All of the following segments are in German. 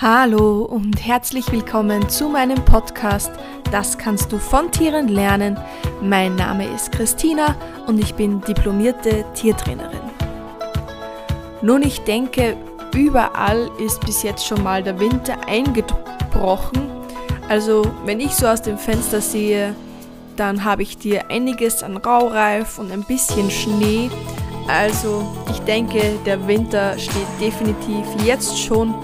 Hallo und herzlich willkommen zu meinem Podcast Das kannst du von Tieren lernen. Mein Name ist Christina und ich bin diplomierte Tiertrainerin. Nun, ich denke, überall ist bis jetzt schon mal der Winter eingebrochen. Also, wenn ich so aus dem Fenster sehe, dann habe ich dir einiges an Raureif und ein bisschen Schnee. Also, ich denke, der Winter steht definitiv jetzt schon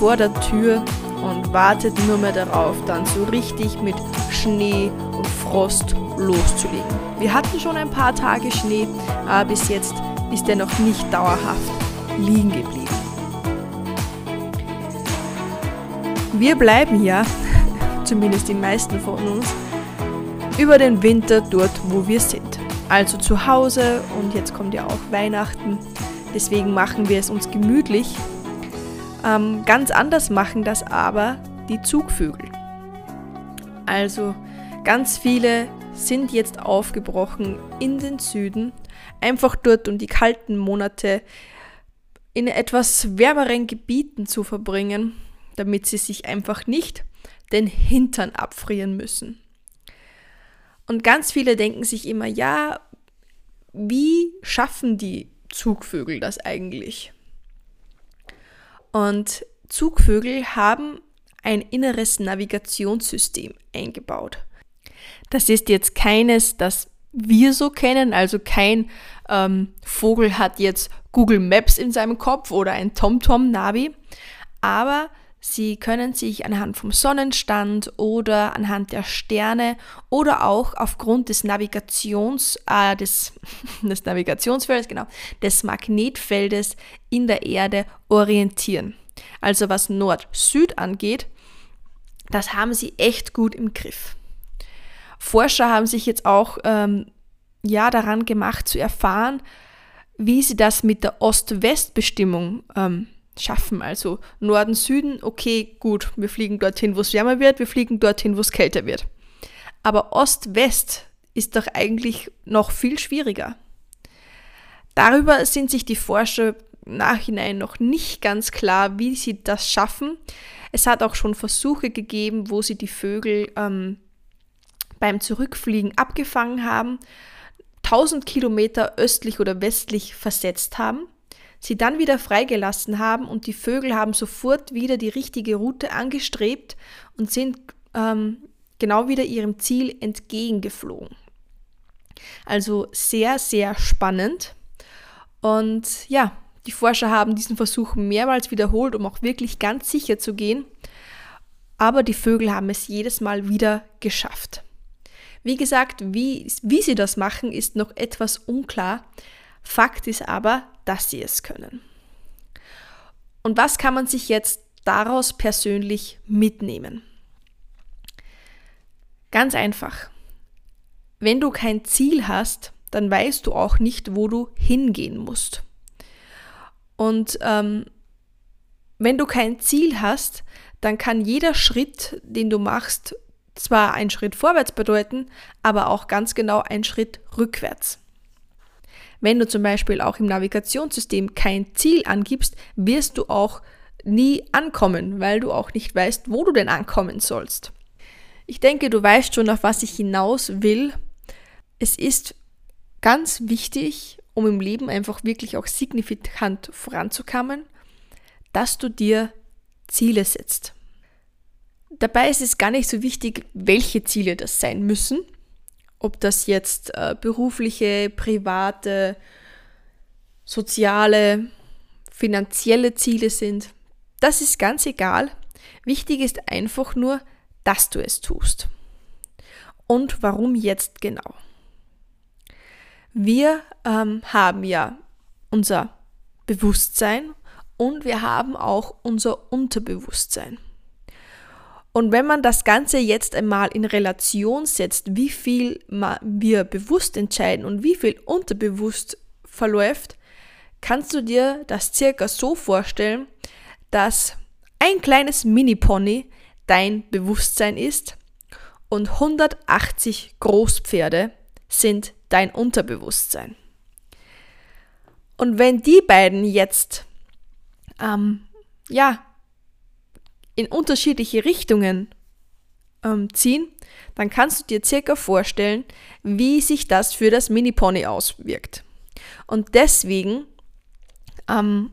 vor der Tür und wartet nur mehr darauf, dann so richtig mit Schnee und Frost loszulegen. Wir hatten schon ein paar Tage Schnee, aber bis jetzt ist er noch nicht dauerhaft liegen geblieben. Wir bleiben ja, zumindest die meisten von uns, über den Winter dort, wo wir sind. Also zu Hause und jetzt kommt ja auch Weihnachten. Deswegen machen wir es uns gemütlich ähm, ganz anders machen das aber die Zugvögel. Also ganz viele sind jetzt aufgebrochen in den Süden, einfach dort, um die kalten Monate in etwas wärmeren Gebieten zu verbringen, damit sie sich einfach nicht den Hintern abfrieren müssen. Und ganz viele denken sich immer, ja, wie schaffen die Zugvögel das eigentlich? Und Zugvögel haben ein inneres Navigationssystem eingebaut. Das ist jetzt keines, das wir so kennen, also kein ähm, Vogel hat jetzt Google Maps in seinem Kopf oder ein TomTom-Navi, aber sie können sich anhand vom Sonnenstand oder anhand der Sterne oder auch aufgrund des Navigations, äh, des, des Navigationsfeldes, genau, des Magnetfeldes in der Erde orientieren. Also was Nord-Süd angeht, das haben sie echt gut im Griff. Forscher haben sich jetzt auch ähm, ja daran gemacht zu erfahren, wie sie das mit der Ost-West-Bestimmung ähm, schaffen. Also Norden, Süden, okay, gut, wir fliegen dorthin, wo es wärmer wird, wir fliegen dorthin, wo es kälter wird. Aber Ost-West ist doch eigentlich noch viel schwieriger. Darüber sind sich die Forscher Nachhinein noch nicht ganz klar, wie sie das schaffen. Es hat auch schon Versuche gegeben, wo sie die Vögel ähm, beim Zurückfliegen abgefangen haben, 1000 Kilometer östlich oder westlich versetzt haben, sie dann wieder freigelassen haben und die Vögel haben sofort wieder die richtige Route angestrebt und sind ähm, genau wieder ihrem Ziel entgegengeflogen. Also sehr, sehr spannend. Und ja, die Forscher haben diesen Versuch mehrmals wiederholt, um auch wirklich ganz sicher zu gehen. Aber die Vögel haben es jedes Mal wieder geschafft. Wie gesagt, wie, wie sie das machen, ist noch etwas unklar. Fakt ist aber, dass sie es können. Und was kann man sich jetzt daraus persönlich mitnehmen? Ganz einfach. Wenn du kein Ziel hast, dann weißt du auch nicht, wo du hingehen musst. Und ähm, wenn du kein Ziel hast, dann kann jeder Schritt, den du machst, zwar einen Schritt vorwärts bedeuten, aber auch ganz genau einen Schritt rückwärts. Wenn du zum Beispiel auch im Navigationssystem kein Ziel angibst, wirst du auch nie ankommen, weil du auch nicht weißt, wo du denn ankommen sollst. Ich denke, du weißt schon, auf was ich hinaus will. Es ist ganz wichtig, um im Leben einfach wirklich auch signifikant voranzukommen, dass du dir Ziele setzt. Dabei ist es gar nicht so wichtig, welche Ziele das sein müssen, ob das jetzt äh, berufliche, private, soziale, finanzielle Ziele sind. Das ist ganz egal. Wichtig ist einfach nur, dass du es tust. Und warum jetzt genau? Wir ähm, haben ja unser Bewusstsein und wir haben auch unser Unterbewusstsein. Und wenn man das Ganze jetzt einmal in Relation setzt, wie viel wir bewusst entscheiden und wie viel unterbewusst verläuft, kannst du dir das circa so vorstellen, dass ein kleines Mini-Pony dein Bewusstsein ist und 180 Großpferde sind dein Unterbewusstsein. Und wenn die beiden jetzt, ähm, ja, in unterschiedliche Richtungen ähm, ziehen, dann kannst du dir circa vorstellen, wie sich das für das Mini-Pony auswirkt. Und deswegen ähm,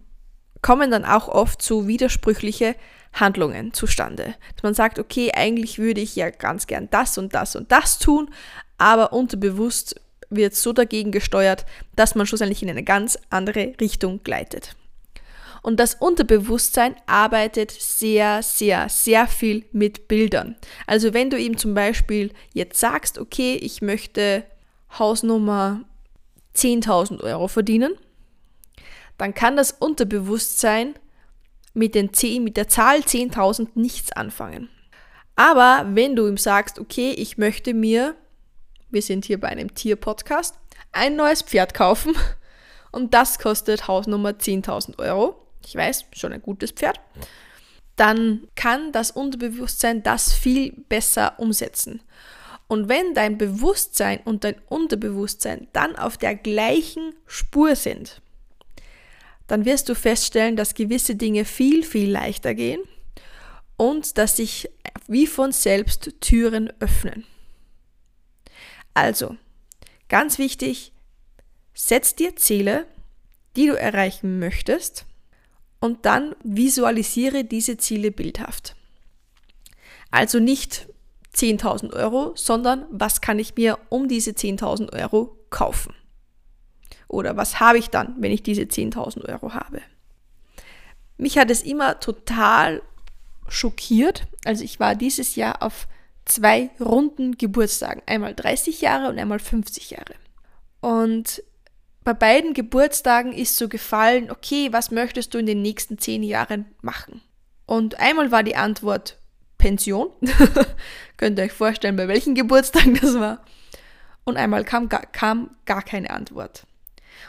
kommen dann auch oft so widersprüchliche Handlungen zustande. Dass man sagt, okay, eigentlich würde ich ja ganz gern das und das und das tun, aber unterbewusst wird so dagegen gesteuert, dass man schlussendlich in eine ganz andere Richtung gleitet. Und das Unterbewusstsein arbeitet sehr, sehr, sehr viel mit Bildern. Also wenn du ihm zum Beispiel jetzt sagst, okay, ich möchte Hausnummer 10.000 Euro verdienen, dann kann das Unterbewusstsein mit, den 10, mit der Zahl 10.000 nichts anfangen. Aber wenn du ihm sagst, okay, ich möchte mir, wir sind hier bei einem Tier-Podcast, ein neues Pferd kaufen und das kostet Hausnummer 10.000 Euro, ich weiß, schon ein gutes Pferd, dann kann das Unterbewusstsein das viel besser umsetzen. Und wenn dein Bewusstsein und dein Unterbewusstsein dann auf der gleichen Spur sind, dann wirst du feststellen, dass gewisse Dinge viel, viel leichter gehen und dass sich wie von selbst Türen öffnen. Also, ganz wichtig, setz dir Ziele, die du erreichen möchtest und dann visualisiere diese Ziele bildhaft. Also nicht 10.000 Euro, sondern was kann ich mir um diese 10.000 Euro kaufen? Oder was habe ich dann, wenn ich diese 10.000 Euro habe? Mich hat es immer total schockiert. Also ich war dieses Jahr auf zwei runden Geburtstagen. Einmal 30 Jahre und einmal 50 Jahre. Und bei beiden Geburtstagen ist so gefallen, okay, was möchtest du in den nächsten zehn Jahren machen? Und einmal war die Antwort Pension. Könnt ihr euch vorstellen, bei welchen Geburtstagen das war. Und einmal kam, kam gar keine Antwort.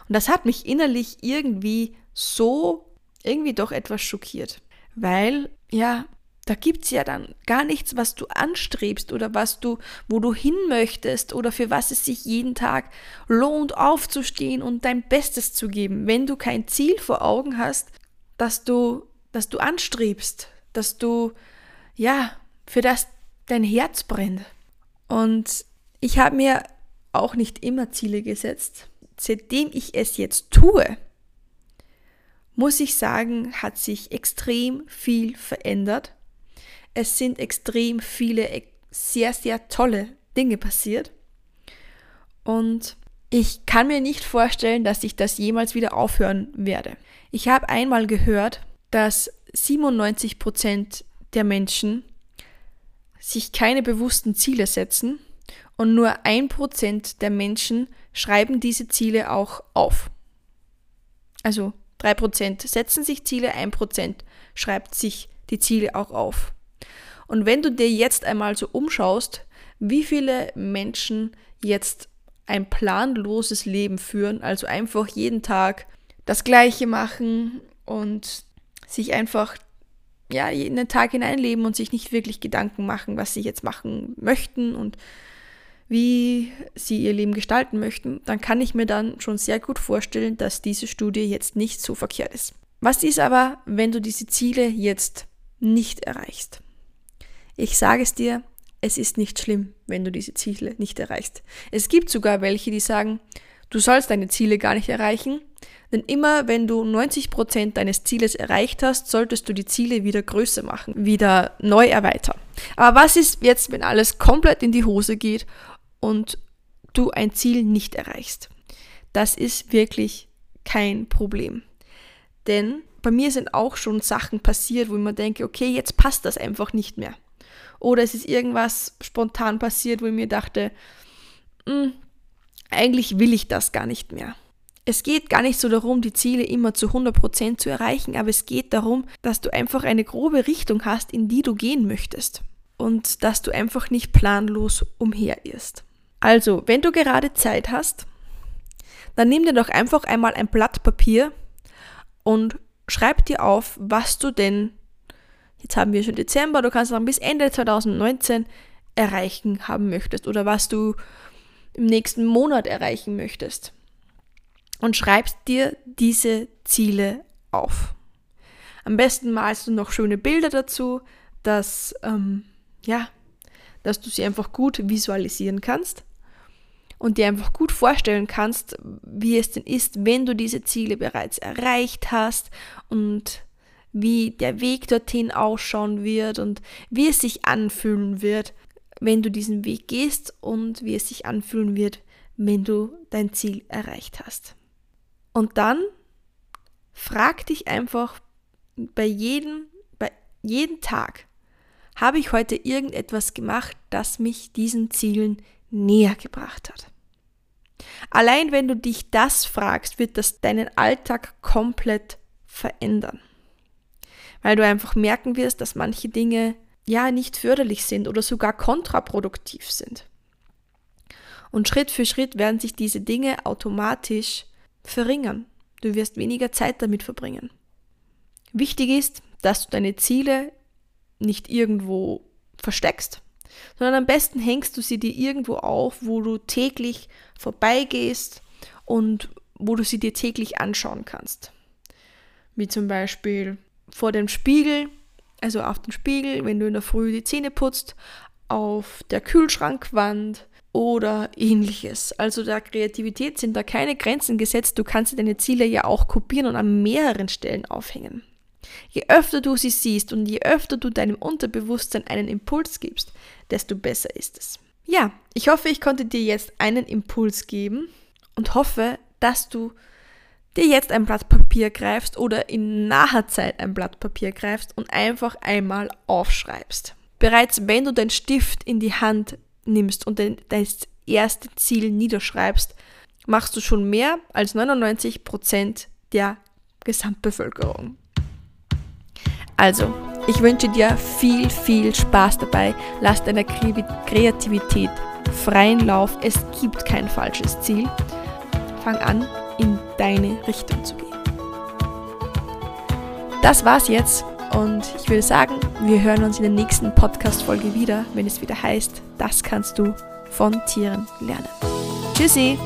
Und das hat mich innerlich irgendwie so, irgendwie doch etwas schockiert. Weil, ja, da gibt es ja dann gar nichts, was du anstrebst oder was du, wo du hin möchtest oder für was es sich jeden Tag lohnt, aufzustehen und dein Bestes zu geben, wenn du kein Ziel vor Augen hast, dass du, dass du anstrebst, dass du, ja, für das dein Herz brennt. Und ich habe mir auch nicht immer Ziele gesetzt seitdem ich es jetzt tue, muss ich sagen, hat sich extrem viel verändert. Es sind extrem viele sehr, sehr tolle Dinge passiert. Und ich kann mir nicht vorstellen, dass ich das jemals wieder aufhören werde. Ich habe einmal gehört, dass 97 Prozent der Menschen sich keine bewussten Ziele setzen und nur ein Prozent der Menschen schreiben diese Ziele auch auf. Also drei Prozent setzen sich Ziele, ein Prozent schreibt sich die Ziele auch auf. Und wenn du dir jetzt einmal so umschaust, wie viele Menschen jetzt ein planloses Leben führen, also einfach jeden Tag das Gleiche machen und sich einfach ja, jeden Tag hineinleben und sich nicht wirklich Gedanken machen, was sie jetzt machen möchten und wie sie ihr Leben gestalten möchten, dann kann ich mir dann schon sehr gut vorstellen, dass diese Studie jetzt nicht so verkehrt ist. Was ist aber, wenn du diese Ziele jetzt nicht erreichst? Ich sage es dir, es ist nicht schlimm, wenn du diese Ziele nicht erreichst. Es gibt sogar welche, die sagen, du sollst deine Ziele gar nicht erreichen, denn immer wenn du 90% deines Zieles erreicht hast, solltest du die Ziele wieder größer machen, wieder neu erweitern. Aber was ist jetzt, wenn alles komplett in die Hose geht und du ein Ziel nicht erreichst. Das ist wirklich kein Problem. Denn bei mir sind auch schon Sachen passiert, wo ich mir denke, okay, jetzt passt das einfach nicht mehr. Oder es ist irgendwas spontan passiert, wo ich mir dachte, hm, eigentlich will ich das gar nicht mehr. Es geht gar nicht so darum, die Ziele immer zu 100% zu erreichen, aber es geht darum, dass du einfach eine grobe Richtung hast, in die du gehen möchtest. Und dass du einfach nicht planlos umherirrst. Also, wenn du gerade Zeit hast, dann nimm dir doch einfach einmal ein Blatt Papier und schreib dir auf, was du denn, jetzt haben wir schon Dezember, du kannst dann bis Ende 2019 erreichen haben möchtest oder was du im nächsten Monat erreichen möchtest. Und schreibst dir diese Ziele auf. Am besten malst du noch schöne Bilder dazu, dass, ähm, ja, dass du sie einfach gut visualisieren kannst und dir einfach gut vorstellen kannst, wie es denn ist, wenn du diese Ziele bereits erreicht hast und wie der Weg dorthin ausschauen wird und wie es sich anfühlen wird, wenn du diesen Weg gehst und wie es sich anfühlen wird, wenn du dein Ziel erreicht hast. Und dann frag dich einfach bei jedem, bei jedem Tag, habe ich heute irgendetwas gemacht, das mich diesen Zielen näher gebracht hat. Allein wenn du dich das fragst, wird das deinen Alltag komplett verändern. Weil du einfach merken wirst, dass manche Dinge ja nicht förderlich sind oder sogar kontraproduktiv sind. Und Schritt für Schritt werden sich diese Dinge automatisch verringern. Du wirst weniger Zeit damit verbringen. Wichtig ist, dass du deine Ziele nicht irgendwo versteckst, sondern am besten hängst du sie dir irgendwo auf, wo du täglich vorbeigehst und wo du sie dir täglich anschauen kannst. Wie zum Beispiel vor dem Spiegel, also auf dem Spiegel, wenn du in der Früh die Zähne putzt, auf der Kühlschrankwand oder ähnliches. Also der Kreativität sind da keine Grenzen gesetzt. Du kannst deine Ziele ja auch kopieren und an mehreren Stellen aufhängen. Je öfter du sie siehst und je öfter du deinem Unterbewusstsein einen Impuls gibst, desto besser ist es. Ja, ich hoffe, ich konnte dir jetzt einen Impuls geben und hoffe, dass du dir jetzt ein Blatt Papier greifst oder in naher Zeit ein Blatt Papier greifst und einfach einmal aufschreibst. Bereits wenn du deinen Stift in die Hand nimmst und das erste Ziel niederschreibst, machst du schon mehr als 99 Prozent der Gesamtbevölkerung. Also, ich wünsche dir viel, viel Spaß dabei. Lass deiner Kreativität freien Lauf. Es gibt kein falsches Ziel. Fang an, deine Richtung zu gehen. Das war's jetzt und ich würde sagen, wir hören uns in der nächsten Podcast-Folge wieder, wenn es wieder heißt, das kannst du von Tieren lernen. Tschüssi!